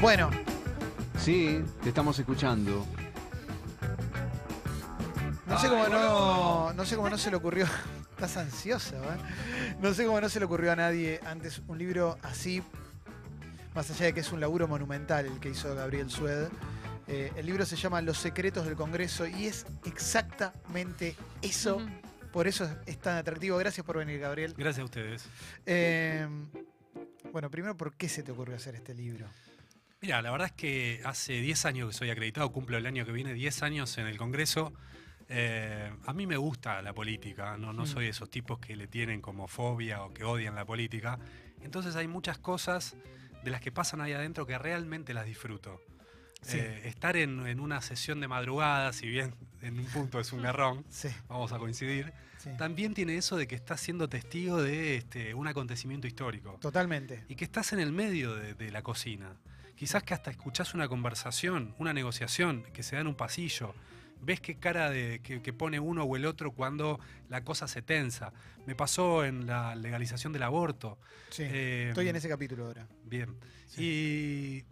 Bueno, Sí, te estamos escuchando. no sé cómo no, no sé cómo no se le ocurrió. Estás ansioso, ¿eh? No sé cómo no se le ocurrió a nadie antes un libro así, más allá de que es un laburo monumental el que hizo Gabriel Sued. Eh, el libro se llama Los secretos del Congreso y es exactamente eso. Por eso es tan atractivo. Gracias por venir, Gabriel. Gracias a ustedes. Eh, bueno, primero, ¿por qué se te ocurrió hacer este libro? Mira, la verdad es que hace 10 años que soy acreditado, cumplo el año que viene 10 años en el Congreso. Eh, a mí me gusta la política, no, no Mm. soy de esos tipos que le tienen como fobia o que odian la política. Entonces hay muchas cosas de las que pasan ahí adentro que realmente las disfruto. Sí. Eh, estar en, en una sesión de madrugada, si bien en un punto es un garrón, Sí, vamos a coincidir, sí. también tiene eso de que estás siendo testigo de este, un acontecimiento histórico. Totalmente. y que estás en el medio de, de la cocina. Quizás que hasta escuchás una conversación, una negociación que se da en un pasillo. Ves qué cara de, que, que pone uno o el otro cuando la cosa se tensa. Me pasó en la legalización del aborto. Sí. Eh, Estoy en ese capítulo ahora. Bien. Y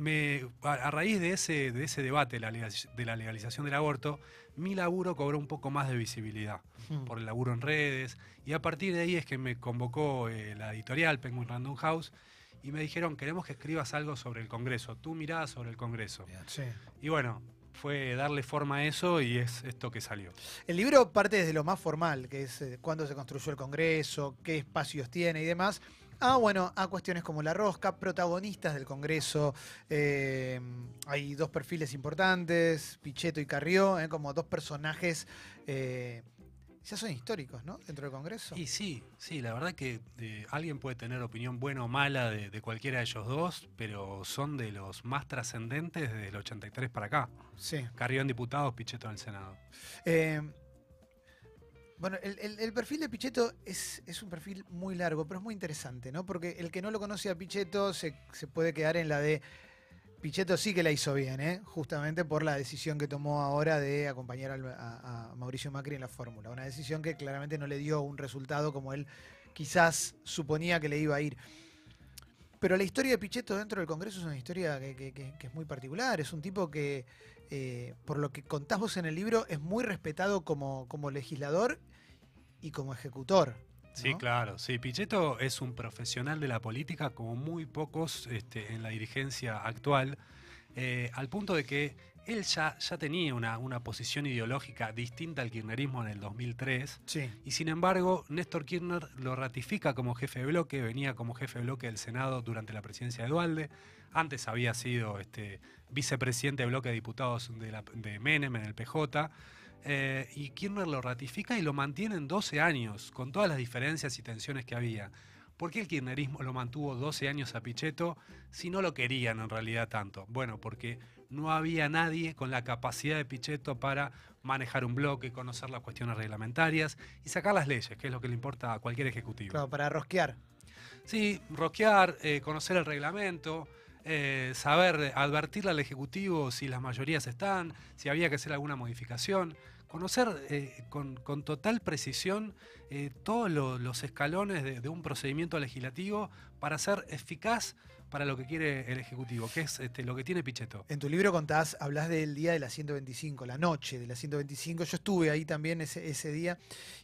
me, a, a raíz de ese, de ese debate de la, legal- de la legalización del aborto, mi laburo cobró un poco más de visibilidad Mm. por el laburo en redes. Y a partir de ahí es que me convocó eh, la editorial Penguin Random House y me dijeron, queremos que escribas algo sobre el Congreso, tu mirada sobre el Congreso. Sí. Y bueno, fue darle forma a eso y es esto que salió. El libro parte desde lo más formal, que es eh, cuándo se construyó el Congreso, qué espacios tiene y demás. Ah, bueno, a cuestiones como la rosca, protagonistas del Congreso. eh, hay dos perfiles importantes, Pichetto y Carrió, eh, como dos personajes eh, ya son históricos, ¿no? Dentro del Congreso. Y sí, sí, la verdad que eh, alguien puede tener opinión buena o mala de, de cualquiera de ellos dos, pero son de los más trascendentes desde el 83 para acá. Sí. Carrió en diputados, Pichetto en el Senado. Eh, bueno, el, perfil de Pichetto es, un perfil muy largo, pero es muy interesante, ¿no? Porque el que no lo conoce a Pichetto se, puede quedar en la de. Pichetto sí que la hizo bien, ¿eh? justamente por la decisión que tomó ahora de acompañar a Mauricio Macri en la fórmula. Una decisión que claramente no le dio un resultado como él quizás suponía que le iba a ir. Pero la historia de Pichetto dentro del Congreso es una historia que, que- que- que es muy particular. Es un tipo que, eh, por lo que contás vos en el libro, es muy respetado como, como legislador y como ejecutor. Sí, claro. Sí, Pichetto es un profesional de la política como muy pocos este, en la dirigencia actual, eh, al punto de que él ya, ya tenía una, una posición ideológica distinta al kirchnerismo en el 2003. Sí. Y sin embargo, Néstor Kirchner lo ratifica como jefe de bloque, venía como jefe de bloque del Senado durante la presidencia de Dualde. Antes había sido este, vicepresidente de bloque de diputados de, la- de Menem en el PJ. eh, y Kirchner lo ratifica y lo mantiene en 12 años, con todas las diferencias y tensiones que había. ¿Por qué el kirchnerismo lo mantuvo 12 años a Pichetto si no lo querían en realidad tanto? Bueno, porque no había nadie con la capacidad de Pichetto para manejar un bloque, conocer las cuestiones reglamentarias y sacar las leyes, que es lo que le importa a cualquier ejecutivo. Claro, para rosquear. Sí, rosquear, eh, conocer el reglamento, eh, saber advertirle al Ejecutivo si las mayorías están, si había que hacer alguna modificación, conocer eh, con, con total precisión eh, todos lo- los escalones de, de un procedimiento legislativo para ser eficaz para lo que quiere el Ejecutivo, que es este, lo que tiene Pichetto. En tu libro contás, hablas del día de la 125, la noche de la 125. Yo estuve ahí también ese, ese día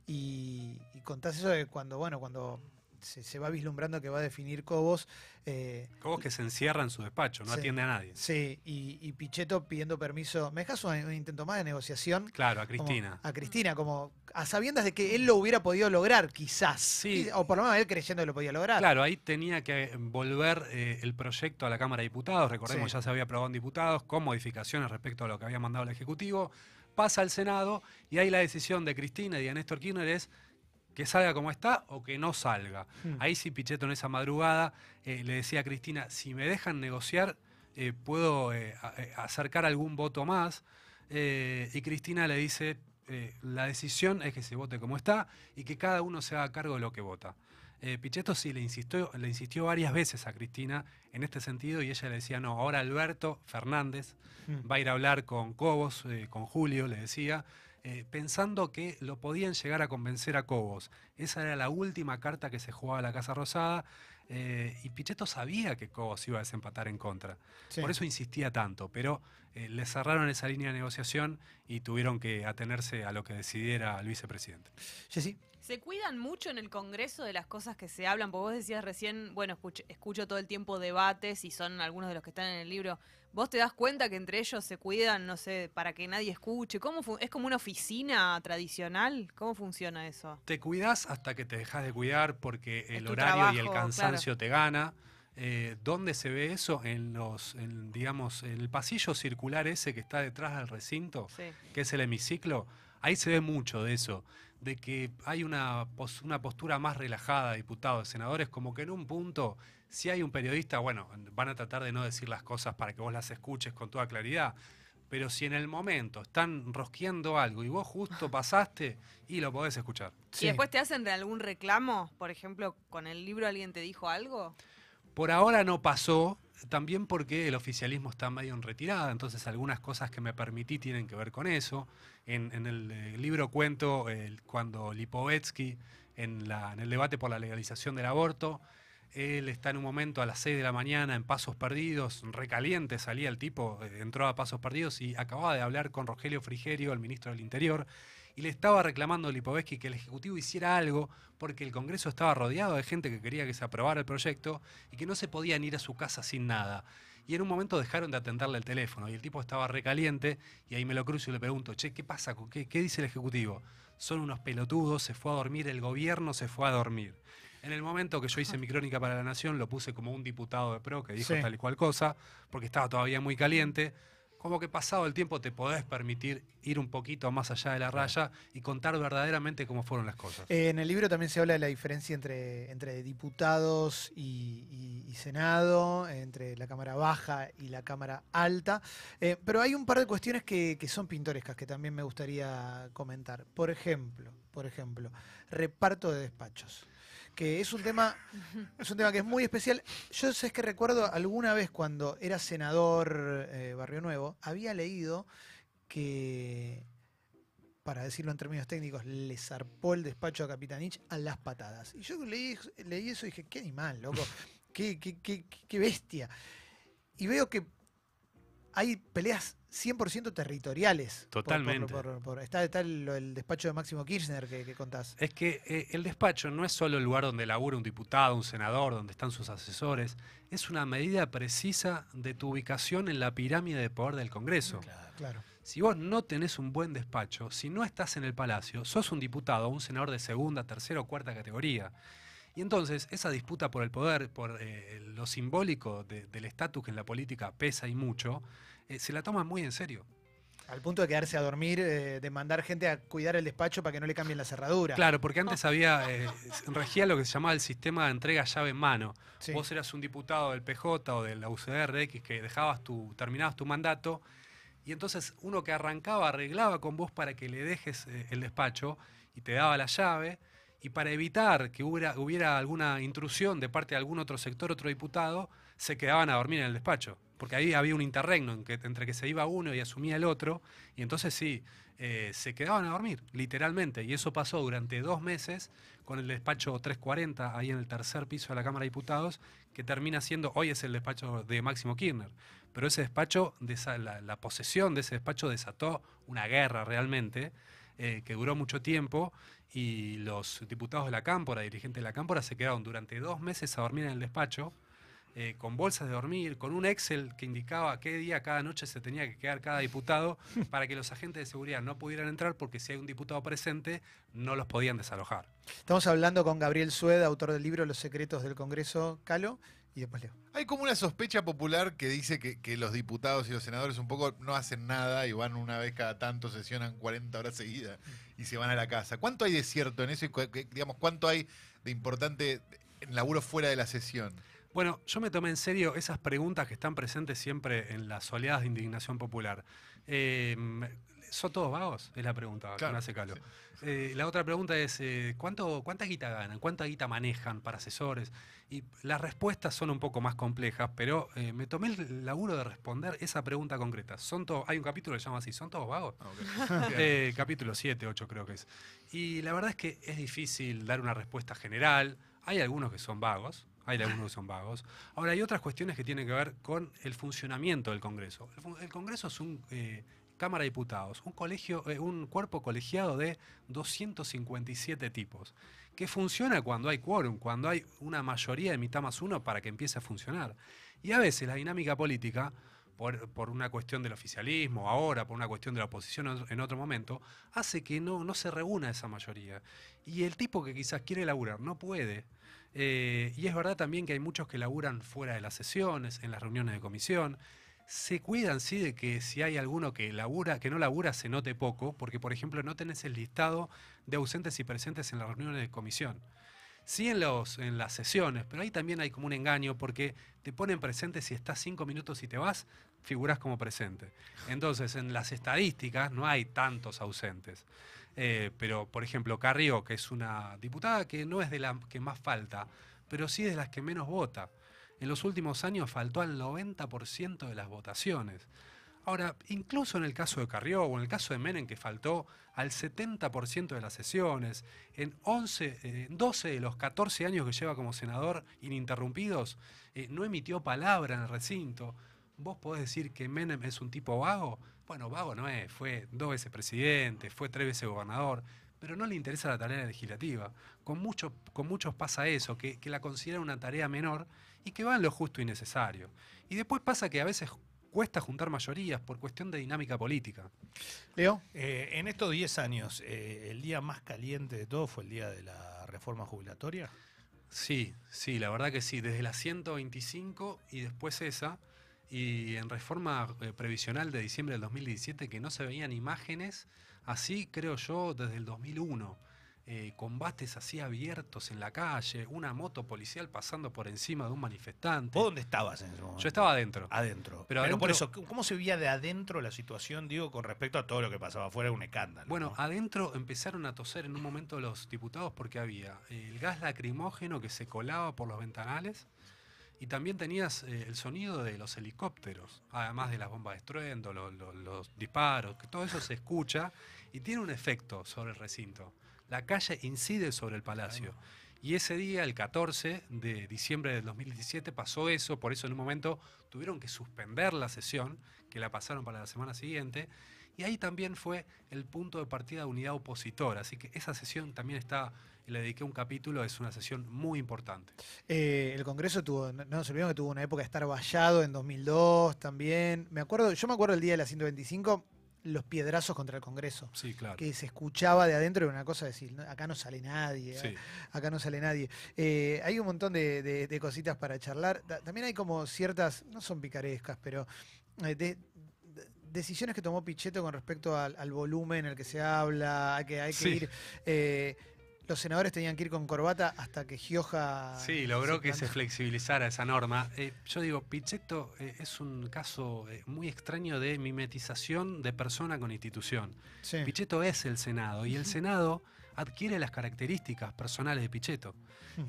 y, y contás eso de cuando, bueno, cuando se, se va vislumbrando que va a definir Cobos. eh, Como que se encierra en su despacho, no Sí. atiende a nadie. sí, y, y Pichetto pidiendo permiso. ¿Me dejas un, un intento más de negociación? Claro, a Como- Cristina. a Cristina, como a sabiendas de que él lo hubiera podido lograr, quizás. Sí. O por lo menos él creyendo que lo podía lograr. Claro, ahí tenía que volver eh, el proyecto a la Cámara de Diputados. Recordemos, Sí. ya se había aprobado en diputados con modificaciones respecto a lo que había mandado el Ejecutivo. Pasa al Senado y ahí la decisión de Cristina y de Néstor Kirchner es que salga como está o que no salga. Hmm. Ahí sí Pichetto en esa madrugada eh, le decía a Cristina, si me dejan negociar, eh, puedo eh, a- acercar algún voto más. Y Cristina le dice, la decisión es que se vote como está y que cada uno se haga cargo de lo que vota. Pichetto sí le insistió, le insistió varias veces a Cristina en este sentido y ella le decía, no, ahora Alberto Fernández Mm. va a ir a hablar con Cobos, con Julio, le decía, eh, pensando que lo podían llegar a convencer a Cobos. Esa era la última carta que se jugaba a la Casa Rosada. eh, y Pichetto sabía que Cobos iba a desempatar en contra. Sí. Por eso insistía tanto, pero eh, le cerraron esa línea de negociación y tuvieron que atenerse a lo que decidiera el vicepresidente. Jessy, ¿Se cuidan mucho en el Congreso de las cosas que se hablan? Porque vos decías recién, bueno, escucho, escucho todo el tiempo debates y son algunos de los que están en el libro. ¿Vos te das cuenta que entre ellos se cuidan, no sé, para que nadie escuche? ¿Cómo ¿Es como una oficina tradicional? ¿Cómo funciona eso? Te cuidas hasta que te dejas de cuidar porque el horario y el cansancio te gana. Eh, ¿Dónde se ve eso? En los, en, digamos, en el pasillo circular ese que está detrás del recinto, Sí. que es el hemiciclo. Ahí se ve mucho de eso, de que hay una, pos- una postura más relajada de diputados, de senadores, como que en un punto, si hay un periodista, bueno, van a tratar de no decir las cosas para que vos las escuches con toda claridad. Pero si en el momento están rosqueando algo y vos justo pasaste y lo podés escuchar. Sí. ¿Y después te hacen algún reclamo? Por ejemplo, con el libro alguien te dijo algo. Por ahora no pasó, también porque el oficialismo está medio en retirada, entonces algunas cosas que me permití tienen que ver con eso. En, el eh, libro cuento cuando Lipovetsky, en, en el debate por la legalización del aborto, él está en un momento a las 6 de la mañana en Pasos Perdidos, recaliente salía el tipo, eh, entró a Pasos Perdidos y acababa de hablar con Rogelio Frigerio, el ministro del Interior, y le estaba reclamando a Lipovetsky que el Ejecutivo hiciera algo porque el Congreso estaba rodeado de gente que quería que se aprobara el proyecto y que no se podían ir a su casa sin nada. Y en un momento dejaron de atenderle el teléfono y el tipo estaba recaliente y ahí me lo cruzo y le pregunto, che, ¿qué pasa? ¿Con ¿Qué, qué dice el Ejecutivo? Son unos pelotudos, se fue a dormir, el gobierno se fue a dormir. En el momento que yo hice mi crónica para la Nación, lo puse como un diputado de PRO que dijo Sí. tal y cual cosa, porque estaba todavía muy caliente. Como que pasado el tiempo te podés permitir ir un poquito más allá de la raya y contar verdaderamente cómo fueron las cosas. Eh, en el libro también se habla de la diferencia entre, entre diputados y, y- y Senado, entre la Cámara Baja y la Cámara Alta. Eh, pero hay un par de cuestiones que, que son pintorescas que también me gustaría comentar. Por ejemplo, por ejemplo, reparto de despachos. Que es un tema, es un tema que es muy especial. Yo sé que recuerdo alguna vez cuando era senador eh, Barrio Nuevo, había leído que para decirlo en términos técnicos, le zarpó el despacho a Capitanich a las patadas. Y yo leí, leí eso y dije, qué animal, loco, qué, qué, qué, qué bestia. Y veo que hay peleas 100% territoriales. por- Totalmente. por- por- está está el, el despacho de Máximo Kirchner que, que contás. Es que eh, el despacho no es solo el lugar donde labura un diputado, un senador, donde están sus asesores, es una medida precisa de tu ubicación en la pirámide de poder del Congreso. Claro. Si vos no tenés un buen despacho, si no estás en el Palacio, sos un diputado un senador de segunda, tercera o cuarta categoría. Y entonces esa disputa por el poder, por eh, lo simbólico de- del estatus que en la política pesa y mucho, eh, se la toman muy en serio. Al punto de quedarse a dormir, eh, de mandar gente a cuidar el despacho para que no le cambien la cerradura. Claro, porque antes había, eh, regía lo que se llamaba el sistema de entrega llave en mano. Sí. Vos eras un diputado del PJ o de la UCR X que dejabas tu, terminabas tu mandato y entonces uno que arrancaba arreglaba con vos para que le dejes eh, el despacho y te daba la llave y para evitar que hubiera, hubiera alguna intrusión de parte de algún otro sector, otro diputado, se quedaban a dormir en el despacho. Porque ahí había un interregno en que, entre que se iba uno y asumía el otro, y entonces sí, eh, se quedaban a dormir, literalmente. Y eso pasó durante dos meses con el despacho 340, ahí en el tercer piso de la Cámara de Diputados, que termina siendo, hoy es el despacho de Máximo Kirchner. Pero ese despacho, la posesión de ese despacho desató una guerra realmente, eh, que duró mucho tiempo, y los diputados de la Cámpora, dirigentes de la Cámpora, se quedaron durante dos meses a dormir en el despacho, eh, con bolsas de dormir, con un Excel que indicaba qué día, cada noche se tenía que quedar cada diputado, para que los agentes de seguridad no pudieran entrar, porque si hay un diputado presente, no los podían desalojar. Estamos hablando con Gabriel Sueda, autor del libro Los secretos del Congreso, Calo, y después Leo. Hay como una sospecha popular que dice que, que los diputados y los senadores un poco no hacen nada y van una vez cada tanto, sesionan 40 horas seguidas y se van a la casa. ¿Cuánto hay de cierto en eso y digamos cuánto hay de importante en laburo fuera de la sesión? Bueno, yo me tomé en serio esas preguntas que están presentes siempre en las oleadas de indignación popular. Eh, ¿Son todos vagos? Es la pregunta Claro, hace Calo. sí. Eh, la otra pregunta es, eh, ¿cuánto, ¿cuánta guita ganan? ¿Cuánta guita manejan para asesores? Y las respuestas son un poco más complejas, pero eh, me tomé el laburo de responder esa pregunta concreta. ¿Son todos, hay un capítulo que se llama así, ¿son todos vagos? Ah, capítulo 7, 8 creo que es. Y la verdad es que es difícil dar una respuesta general. Hay algunos que son vagos, hay algunos que son vagos. Ahora, hay otras cuestiones que tienen que ver con el funcionamiento del Congreso. El, Congreso es un eh, Cámara de Diputados, un colegio, eh, un cuerpo colegiado de 257 tipos, que funciona cuando hay quórum, cuando hay una mayoría de mitad más uno para que empiece a funcionar. Y a veces la dinámica política por, una cuestión del oficialismo, ahora por una cuestión de la oposición en otro- en otro momento, hace que no, no se reúna esa mayoría. Y el tipo que quizás quiere laburar no puede. Eh, y es verdad también que hay muchos que laburan fuera de las sesiones, en las reuniones de comisión. Se cuidan, sí, de que si hay alguno que labura, que no labura, se note poco, porque, por ejemplo, no tenés el listado de ausentes y presentes en las reuniones de comisión. Sí en, los, en las sesiones, pero ahí también hay como un engaño porque te ponen presente si estás cinco minutos y te vas, figurás como presente. Entonces, en las estadísticas no hay tantos ausentes. Eh, pero, por ejemplo, Carrió, que es una diputada que no es de la que más falta, pero sí de las que menos vota. En los últimos años faltó al 90% de las votaciones. Ahora, incluso en el caso de Carrió o en el caso de Menem, que faltó al 70% de las sesiones, en 11, eh, 12 de los 14 años que lleva como senador ininterrumpidos, eh, no emitió palabra en el recinto. ¿Vos podés decir que Menem es un tipo vago? Bueno, vago no es, fue dos veces presidente, fue tres veces gobernador, pero no le interesa la tarea legislativa. Con, mucho, con muchos pasa eso, que, la consideran una tarea menor y que va en lo justo y necesario. Y después pasa que a veces cuesta juntar mayorías por cuestión de dinámica política. Leo. Eh, en estos 10 años, eh, el día más caliente de todo fue el día de la reforma jubilatoria. Sí, sí, la verdad que sí, desde la 125 y después esa, y en reforma eh, previsional de diciembre del 2017 que no se veían imágenes, así creo yo desde el 2001. Eh, combates así abiertos en la calle, una moto policial pasando por encima de un manifestante. ¿Vos dónde estabas en ese momento? Yo estaba adentro. adentro. Pero Pero, por eso, ¿cómo se veía de adentro la situación, digo, con respecto a todo lo que pasaba afuera? Un escándalo. Bueno, ¿no? adentro empezaron a toser en un momento los diputados porque había eh, el gas lacrimógeno que se colaba por los ventanales y también tenías eh, el sonido de los helicópteros, además de las bombas de estruendo, lo- lo- los disparos, que todo eso se escucha y tiene un efecto sobre el recinto. La calle incide sobre el palacio. Y ese día, el 14 de diciembre del 2017, pasó eso, por eso en un momento tuvieron que suspender la sesión, que la pasaron para la semana siguiente, y ahí también fue el punto de partida de unidad opositora. Así que esa sesión también está, y le dediqué un capítulo, es una sesión muy importante. Eh, el Congreso tuvo, no no nos olvidemos que tuvo una época de estar vallado en 2002 también. Me acuerdo, yo me acuerdo el día de la 125, los piedrazos contra el Congreso. Sí, claro. Que se escuchaba de adentro, era una cosa de decir, "No, acá no sale nadie, Sí. acá no sale nadie. Eh, hay un montón de, de- de cositas para charlar. Ta- También hay como ciertas, no son picarescas, pero eh, de- de- decisiones que tomó Pichetto con respecto al, al volumen en el que se habla, hay que, hay que Sí. ir... eh, los senadores tenían que ir con corbata hasta que Gioja... Sí, logró que se flexibilizara esa norma. Eh, yo digo, Pichetto eh, es un caso eh, muy extraño de mimetización de persona con institución. Sí. Pichetto es el Senado y el Senado adquiere las características personales de Pichetto.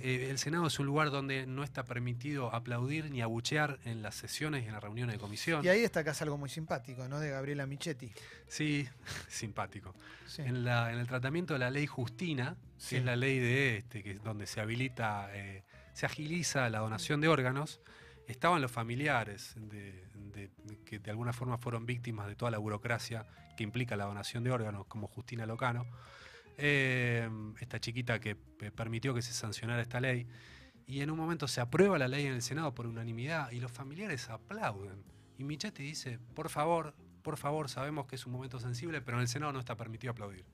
Eh, el Senado es un lugar donde no está permitido aplaudir ni abuchear en las sesiones y en las reuniones de comisión. Y ahí destacás algo muy simpático, ¿no? De Gabriela Michetti. Sí, simpático. Sí. En, la- en el tratamiento de la ley Justina, Sí. que es la ley de este, que es donde se habilita, eh, se agiliza la donación de órganos, estaban los familiares de, de- que de alguna forma fueron víctimas de toda la burocracia que implica la donación de órganos, como Justina Locano, eh, esta chiquita que eh, permitió que se sancionara esta ley. Y en un momento se aprueba la ley en el Senado por unanimidad y los familiares aplauden. Y Michetti dice, por favor, por favor, sabemos que es un momento sensible, pero en el Senado no está permitido aplaudir.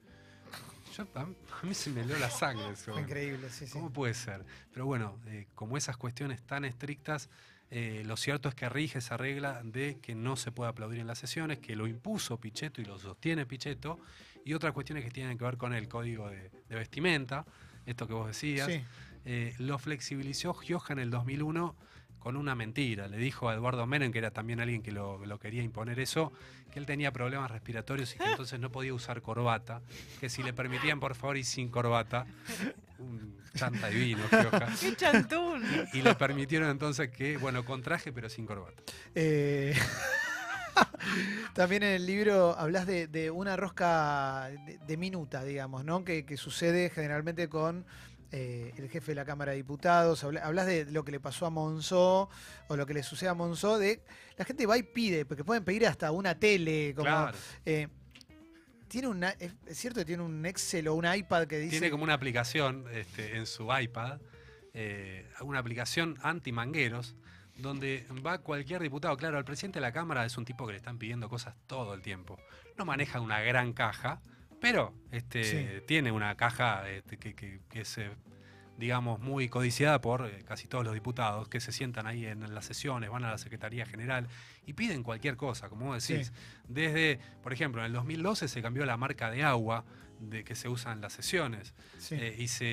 Yo, a, mí, se me heló la sangre. eso. Increíble, sí, sí. ¿Cómo puede ser? Pero bueno, eh, como esas cuestiones tan estrictas, eh, lo cierto es que rige esa regla de que no se puede aplaudir en las sesiones, que lo impuso Pichetto y lo sostiene Pichetto, y otras cuestiones que tienen que ver con el código de, de vestimenta, esto que vos decías. Sí. Eh, lo flexibilizó Gioja en el 2001 con una mentira. Le dijo a Eduardo Menem, que era también alguien que lo, lo quería imponer eso, que él tenía problemas respiratorios y que entonces no podía usar corbata, que si le permitían por favor ir sin corbata, un chanta divino, Gioja. ¡Qué chantún! Y le permitieron entonces que, bueno, con traje pero sin corbata. Eh, También en el libro hablas de, de una rosca de, de minuta, digamos, ¿no? Que, que sucede generalmente con eh, el jefe de la Cámara de Diputados. Habla- Hablas de lo que le pasó a Monzó o lo que le sucede a Monzó. De, la gente va y pide, porque pueden pedir hasta una tele. Como, Claro. eh, tiene una, es, es cierto que tiene un Excel o un iPad que dice. Tiene como una aplicación este, en su iPad, eh, una aplicación anti-mangueros, donde va cualquier diputado. Claro, el presidente de la Cámara es un tipo que le están pidiendo cosas todo el tiempo. No maneja una gran caja, pero este, Sí. tiene una caja este, que, que- que es, eh, digamos, muy codiciada por eh, casi todos los diputados que se sientan ahí en las sesiones, van a la Secretaría General y piden cualquier cosa, como vos decís. Sí. Desde, por ejemplo, en el 2012 se cambió la marca de agua de que se usa en las sesiones. Sí. Eh, y se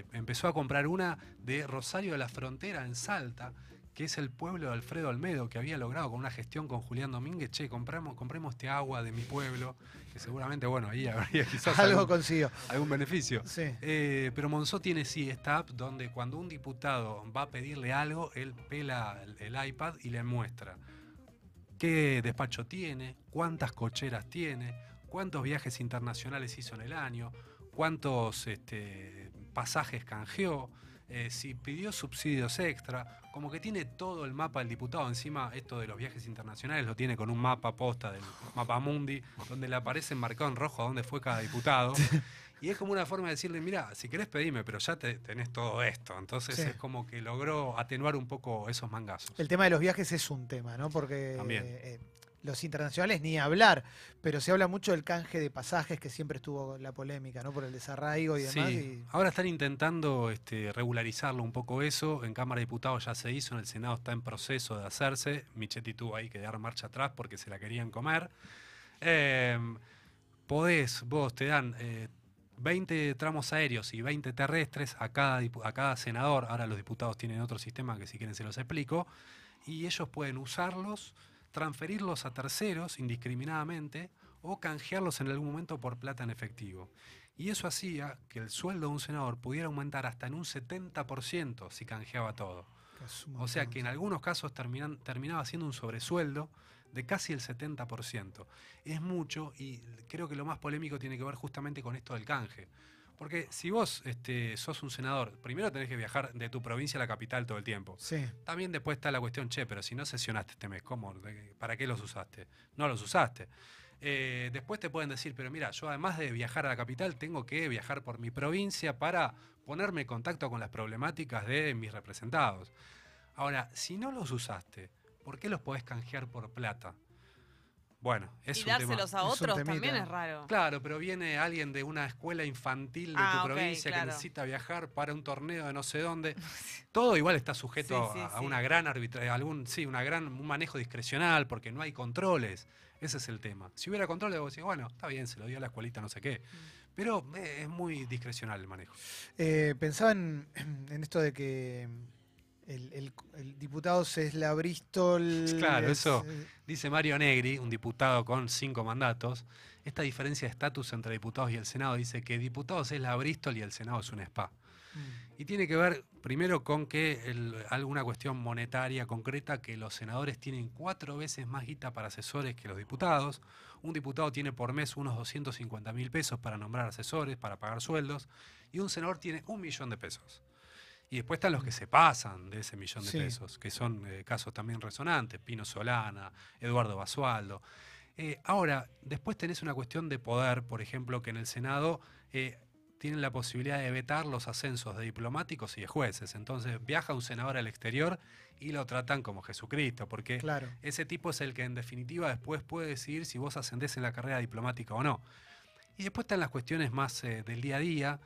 eh, empezó a comprar una de Rosario de la Frontera en Salta, que es el pueblo de Alfredo Olmedo, que había logrado con una gestión con Julián Domínguez, che, compramos, compremos este agua de mi pueblo, que seguramente, bueno, ahí habría quizás Algo algún, consiguió. algún beneficio. Sí. Eh, pero Monzó tiene sí esta app donde cuando un diputado va a pedirle algo, él pela el, el iPad y le muestra qué despacho tiene, cuántas cocheras tiene, cuántos viajes internacionales hizo en el año, cuántos este, pasajes canjeó, eh, si pidió subsidios extra, como que tiene todo el mapa del diputado. Encima, esto de los viajes internacionales lo tiene con un mapa posta del mapa mundi, donde le aparece marcado en rojo a dónde fue cada diputado. Y es como una forma de decirle, mira, si querés pedime, pero ya te- tenés todo esto. Entonces Sí. es como que logró atenuar un poco esos mangazos. El tema de los viajes es un tema, ¿no? Porque También. eh, los internacionales ni hablar, pero se habla mucho del canje de pasajes, que siempre estuvo la polémica, ¿no? Por el desarraigo y demás. Sí, y- ahora están intentando este, regularizarlo un poco eso. En Cámara de Diputados ya se hizo, en el Senado está en proceso de hacerse. Michetti tuvo ahí que dar marcha atrás porque se la querían comer. Eh, podés, vos te dan eh, 20 tramos aéreos y 20 terrestres a cada, a cada senador. Ahora los diputados tienen otro sistema que si quieren se los explico. Y ellos pueden usarlos, transferirlos a terceros indiscriminadamente o canjearlos en algún momento por plata en efectivo. Y eso hacía que el sueldo de un senador pudiera aumentar hasta en un 70% si canjeaba todo. O sea que en algunos casos terminan- terminaba siendo un sobresueldo de casi el 70%. Es mucho y creo que lo más polémico tiene que ver justamente con esto del canje. Porque si vos este, sos un senador, primero tenés que viajar de tu provincia a la capital todo el tiempo. Sí, También después está la cuestión, che, pero si no sesionaste este mes, ¿cómo? ¿De- ¿Para qué los usaste? No los usaste. Eh, después te pueden decir, pero mira, yo además de viajar a la capital, tengo que viajar por mi provincia para ponerme en contacto con las problemáticas de mis representados. Ahora, si no los usaste, ¿por qué los podés canjear por plata? Bueno, es y un tema. dárselos a otros también es raro. Claro, pero viene alguien de una escuela infantil de Ah, tu provincia claro. que necesita viajar para un torneo de no sé dónde. Todo igual está sujeto Sí, sí, a, a sí. una gran arbitra algún, sí, una gran un manejo discrecional porque no hay controles. Ese es el tema. Si hubiera controles, vos decís, bueno, está bien, se lo dio a la escuelita, no sé qué. Mm. Pero eh, es muy discrecional el manejo. Eh, pensaba en, en esto de que el, el- el diputado Cesla Bristol. Claro, es, eso. eh, Dice Mario Negri, un diputado con cinco mandatos, esta diferencia de estatus entre diputados y el Senado dice que diputados es la Bristol y el Senado es un spa. mm, Y tiene que ver primero con que el- alguna cuestión monetaria concreta, que los senadores tienen cuatro veces más guita para asesores que los diputados. Un diputado tiene por mes unos 250 mil pesos para nombrar asesores, para pagar sueldos, y un senador tiene un millón de pesos. Y después están los que se pasan de ese millón de Sí. pesos, que son eh, casos también resonantes, Pino Solana, Eduardo Basualdo. Eh, ahora, después tenés una cuestión de poder, por ejemplo, que en el Senado eh, tienen la posibilidad de vetar los ascensos de diplomáticos y de jueces. Entonces viaja un senador al exterior y lo tratan como Jesucristo, porque claro. ese tipo es el que en definitiva después puede decidir si vos ascendés en la carrera diplomática o no. Y después están las cuestiones más eh, del día a día.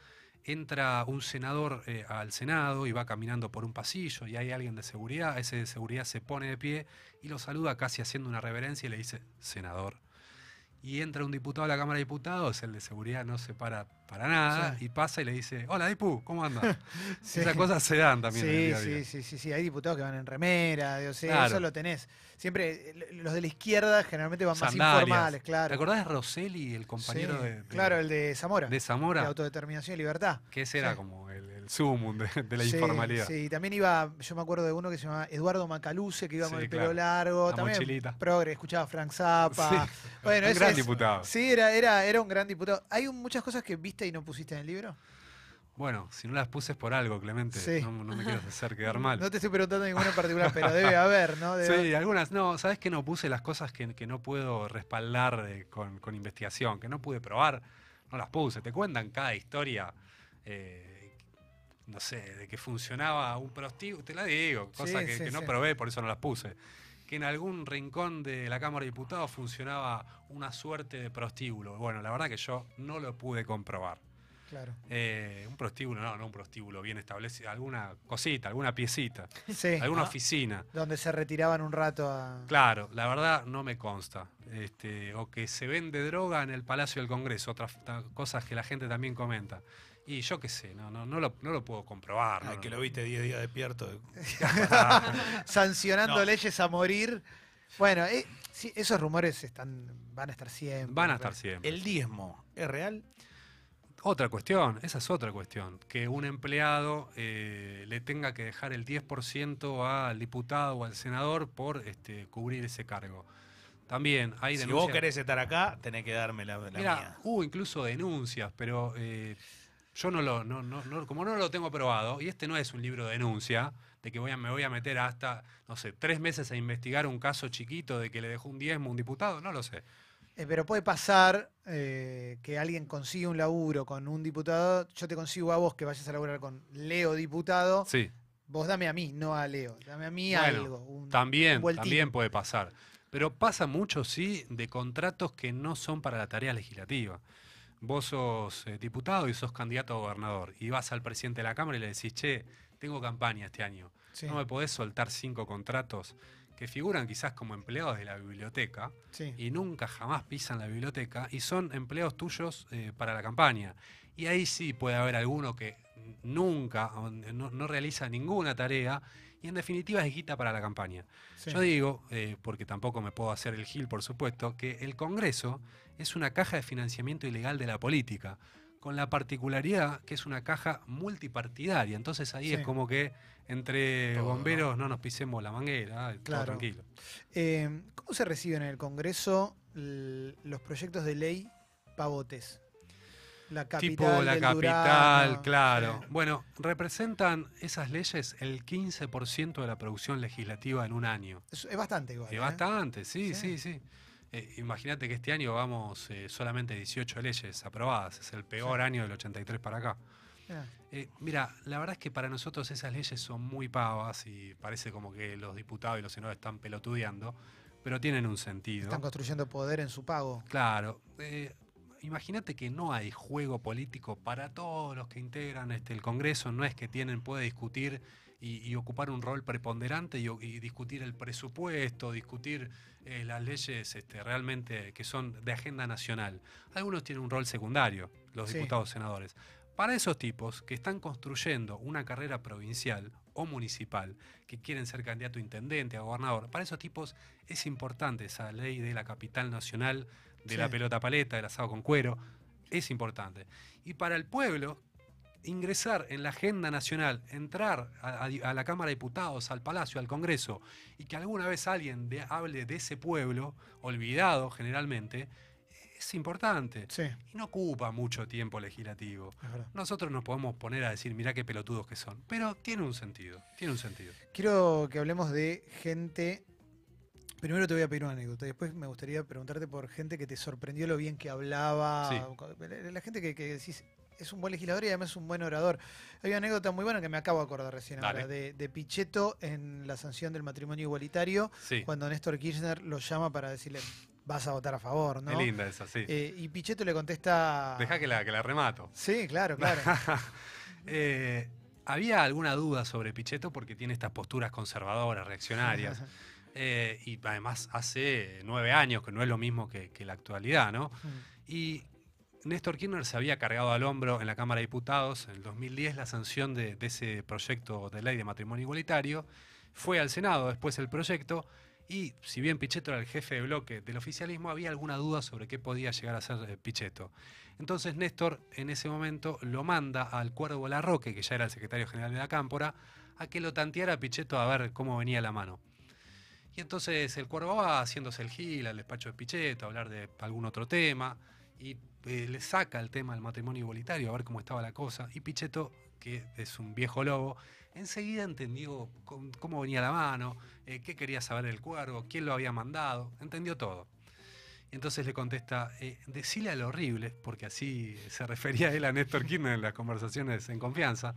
Entra un senador eh, al Senado y va caminando por un pasillo y hay alguien de seguridad. Ese de seguridad se pone de pie y lo saluda casi haciendo una reverencia y le dice, senador. Y entra un diputado a la Cámara de Diputados, el de seguridad no se para para nada, Sí. y pasa y le dice, hola Dipu, ¿cómo andas? Sí. Esas cosas se dan también. en el Sí, día a día. sí, sí, sí, sí. Hay diputados que van en remera, sí, Claro. eso lo tenés. Siempre, eh, los de la izquierda generalmente van más informales, ¿Te claro. acordás de Rosselli, el compañero Sí, de, de- Claro, el de Zamora. de de Zamora? autodeterminación y libertad. que ese era sí. como el, el sumum de, de la Sí, informalidad. Sí, también iba, yo me acuerdo de uno que se llamaba Eduardo Macaluce, que iba con Sí, el pelo claro. largo, La también mochilita. progre, escuchaba a Frank Zappa. Sí. Bueno, un ese gran es- diputado. Sí, era, era, era un gran diputado. ¿Hay un- muchas cosas que viste y no pusiste en el libro? Bueno, si no las puse es por algo, Clemente. Sí. No, no me quiero hacer quedar mal. No te estoy preguntando ninguna en particular, pero debe haber, ¿no? Debe Sí, algunas. No, ¿sabes que no puse las cosas que, que no puedo respaldar eh, con, con investigación? Que no pude probar, no las puse. Te cuentan cada historia, eh, no sé, de que funcionaba un prostíbulo. Te la digo, cosas Sí, que, sí, que no sí. probé, por eso no las puse. Que en algún rincón de la Cámara de Diputados funcionaba una suerte de prostíbulo. Bueno, la verdad que yo no lo pude comprobar. Claro. Eh, un prostíbulo, no, no un prostíbulo bien establecido, alguna cosita, alguna piecita, Sí. alguna Ah. oficina. Donde se retiraban un rato a. Claro, la verdad no me consta. Este, o que se vende droga en el Palacio del Congreso, otras cosas que la gente también comenta. Y yo qué sé, no, no, no, lo, no lo puedo comprobar. Ay, no, que no. lo viste 10 días despierto. sancionando No. leyes a morir. Bueno, eh, sí, esos rumores están, van a estar siempre. Van a estar siempre. ¿El diezmo es real? Otra cuestión, esa es otra cuestión, que un empleado eh, le tenga que dejar el 10% al diputado o al senador por este, cubrir ese cargo. También hay Si denuncias. vos querés estar acá, tenés que darme la, la mía. hubo incluso denuncias, pero eh, yo no lo, no, no- no- como no lo tengo probado, y este no es un libro de denuncia, de que voy a, me voy a meter hasta, no sé, tres meses a investigar un caso chiquito de que le dejó un diezmo a un diputado, no lo sé. Eh, pero puede pasar eh, que alguien consiga un laburo con un diputado. Yo te consigo a vos que vayas a laburar con Leo diputado. Sí, Vos dame a mí, no a Leo. Dame a mí Bueno, algo. un- también, un también puede pasar. Pero pasa mucho, sí, de contratos que no son para la tarea legislativa. Vos sos eh, diputado y sos candidato a gobernador y vas al presidente de la Cámara y le decís, che, tengo campaña este año. Sí, ¿No me podés soltar cinco contratos que figuran quizás como empleados de la biblioteca sí. y nunca jamás pisan la biblioteca y son empleos tuyos eh, para la campaña? Y ahí sí puede haber alguno que nunca, no, no realiza ninguna tarea y en definitiva es guita para la campaña. sí. Yo digo, eh, porque tampoco me puedo hacer el gil, por supuesto, que el Congreso es una caja de financiamiento ilegal de la política, con la particularidad que es una caja multipartidaria. Entonces ahí Sí. es como que entre bomberos ¿no? nos pisemos la manguera, ah, todo Claro. tranquilo. Eh, ¿Cómo se reciben en el Congreso los proyectos de ley pavotes? La capital. tipo la del capital, Durano, claro. sí. Bueno, representan esas leyes el 15% de la producción legislativa en un año. Es, es bastante igual. Es ¿eh? bastante, sí, Sí. sí, sí. Eh, Imagínate que este año vamos eh, solamente 18 leyes aprobadas. Es el peor año del 83 para acá. Eh, mira, la verdad es que para nosotros esas leyes son muy pavas y parece como que los diputados y los senadores están pelotudeando, pero tienen un sentido. Están construyendo poder en su pago. Claro. eh, Imagínate que no hay juego político para todos los que integran este, el Congreso. No es que tienen, puede discutir y, y ocupar un rol preponderante y, y discutir el presupuesto, discutir eh, las leyes este, realmente que son de agenda nacional. Algunos tienen un rol secundario, los Sí. diputados senadores. Para esos tipos que están construyendo una carrera provincial o municipal, que quieren ser candidato a intendente, a gobernador, para esos tipos es importante esa ley de la capital nacional, de la pelota paleta, del asado con cuero, es importante. Y para el pueblo, ingresar en la agenda nacional, entrar a, la Cámara de Diputados, al Palacio, al Congreso, y que alguna vez alguien de- hable de ese pueblo, olvidado generalmente, es importante. Sí, Y no ocupa mucho tiempo legislativo. Nosotros nos podemos poner a decir, mirá qué pelotudos que son. Pero tiene un sentido, tiene un sentido. Quiero que hablemos de gente. Primero te voy a pedir una anécdota. Después me gustaría preguntarte por gente que te sorprendió lo bien que hablaba. Sí. La la gente que, que decís es un buen legislador y además es un buen orador. Hay una anécdota muy buena que me acabo de acordar recién Dale. ahora, de, de Pichetto en la sanción del matrimonio igualitario, Sí, cuando Néstor Kirchner lo llama para decirle vas a votar a favor, ¿no? qué linda esa, sí. Eh, y Pichetto le contesta. Deja que la, que la remato. Sí, claro, claro. Eh, había alguna duda sobre Pichetto porque tiene estas posturas conservadoras, reaccionarias. Eh, y además hace nueve años, que no es lo mismo que, que la actualidad, ¿no? Y Néstor Kirchner se había cargado al hombro en la Cámara de Diputados en el 2010 la sanción de, ese proyecto de ley de matrimonio igualitario. Fue al Senado después el proyecto y si bien Pichetto era el jefe de bloque del oficialismo, había alguna duda sobre qué podía llegar a ser eh, Pichetto. Entonces Néstor en ese momento lo manda al Cuervo Larroque, que ya era el secretario general de la Cámpora, a que lo tanteara Pichetto a ver cómo venía la mano. Y entonces el Cuervo va haciéndose el gil al despacho de Pichetto, a hablar de algún otro tema, y eh, le saca el tema del matrimonio igualitario, a ver cómo estaba la cosa. Y Pichetto, que es un viejo lobo, enseguida entendió cómo, venía la mano, eh, qué quería saber el cuervo, quién lo había mandado, entendió todo. Entonces le contesta, eh, decile al horrible, porque así se refería él a Néstor Kirchner en las conversaciones en confianza,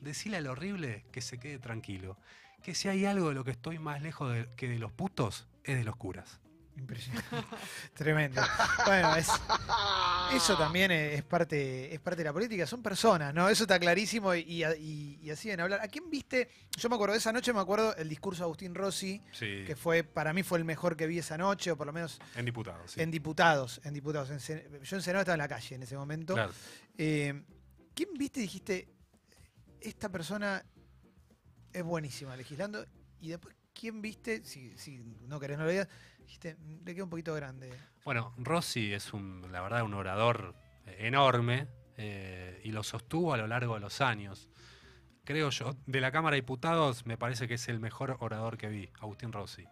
decile al horrible que se quede tranquilo, que si hay algo de lo que estoy más lejos que de los putos, es de los curas. Impresionante. Tremendo. Bueno, es- eso también es parte, es parte de la política. Son personas, ¿no? Eso está clarísimo y, y- y así en hablar. ¿A quién viste? Yo me acuerdo de esa noche, me acuerdo el discurso de Agustín Rossi, Sí, que fue, para mí fue el mejor que vi esa noche, o por lo menos en diputados. sí. en diputados. En diputados. En yo en Senado estaba en la calle en ese momento. Claro. Eh, ¿Quién viste y dijiste, esta persona es buenísima legislando? Y después, ¿quién viste? Si, si no querés, no lo digas. Dijiste, "Mm, le queda un poquito grande. Bueno, Rossi es un, la verdad, un orador enorme eh, y lo sostuvo a lo largo de los años. Creo yo, de la Cámara de Diputados me parece que es el mejor orador que vi, Agustín Rossi.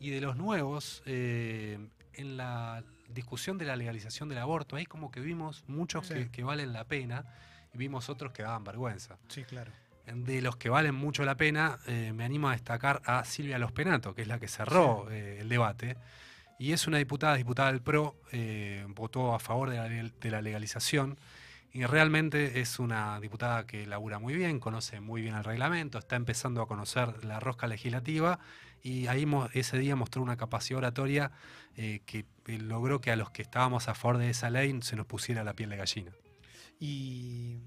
Y de los nuevos, eh, en la discusión de la legalización del aborto, ahí como que vimos muchos Sí. que, que valen la pena y vimos otros que daban vergüenza. Sí, claro. De los que valen mucho la pena, eh, me animo a destacar a Silvia Lospenato, que es la que cerró eh, el debate. Y es una diputada, diputada del PRO, eh, votó a favor de la, de la legalización. Y realmente es una diputada que labura muy bien, conoce muy bien el reglamento, está empezando a conocer la rosca legislativa y ahí ese día mostró una capacidad oratoria que logró que a los que estábamos a favor de esa ley se nos pusiera la piel de gallina. Y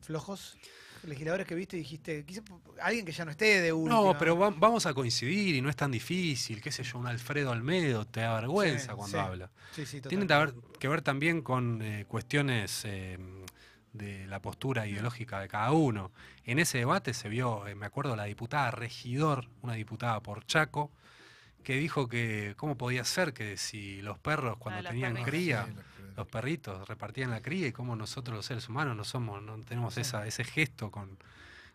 flojos, legisladores que viste y dijiste, alguien que ya no esté de última. No, pero va- vamos a coincidir y no es tan difícil, qué sé yo, un Alfredo Almedo te da vergüenza Sí, cuando sí. habla. Sí, sí, Tiene que ver, que ver también con eh, cuestiones eh, de la postura ideológica de cada uno. En ese debate se vio, eh, me acuerdo, la diputada Regidor, una diputada por Chaco, que dijo que cómo podía ser que si los perros cuando los tenían cría, los perritos repartían la cría y cómo nosotros los seres humanos no somos, no tenemos esa, ese gesto con,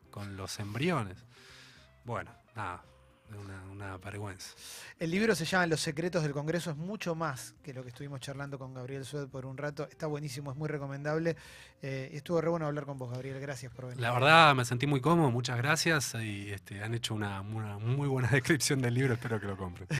con los embriones. Bueno, nada, una, una vergüenza. El libro se llama Los secretos del Congreso, es mucho más que lo que estuvimos charlando con Gabriel Sued por un rato. Está buenísimo, es muy recomendable. Eh, estuvo re bueno hablar con vos, Gabriel. Gracias por venir. La verdad me sentí muy cómodo, muchas gracias y este, han hecho una, una muy buena descripción del libro, espero que lo compren.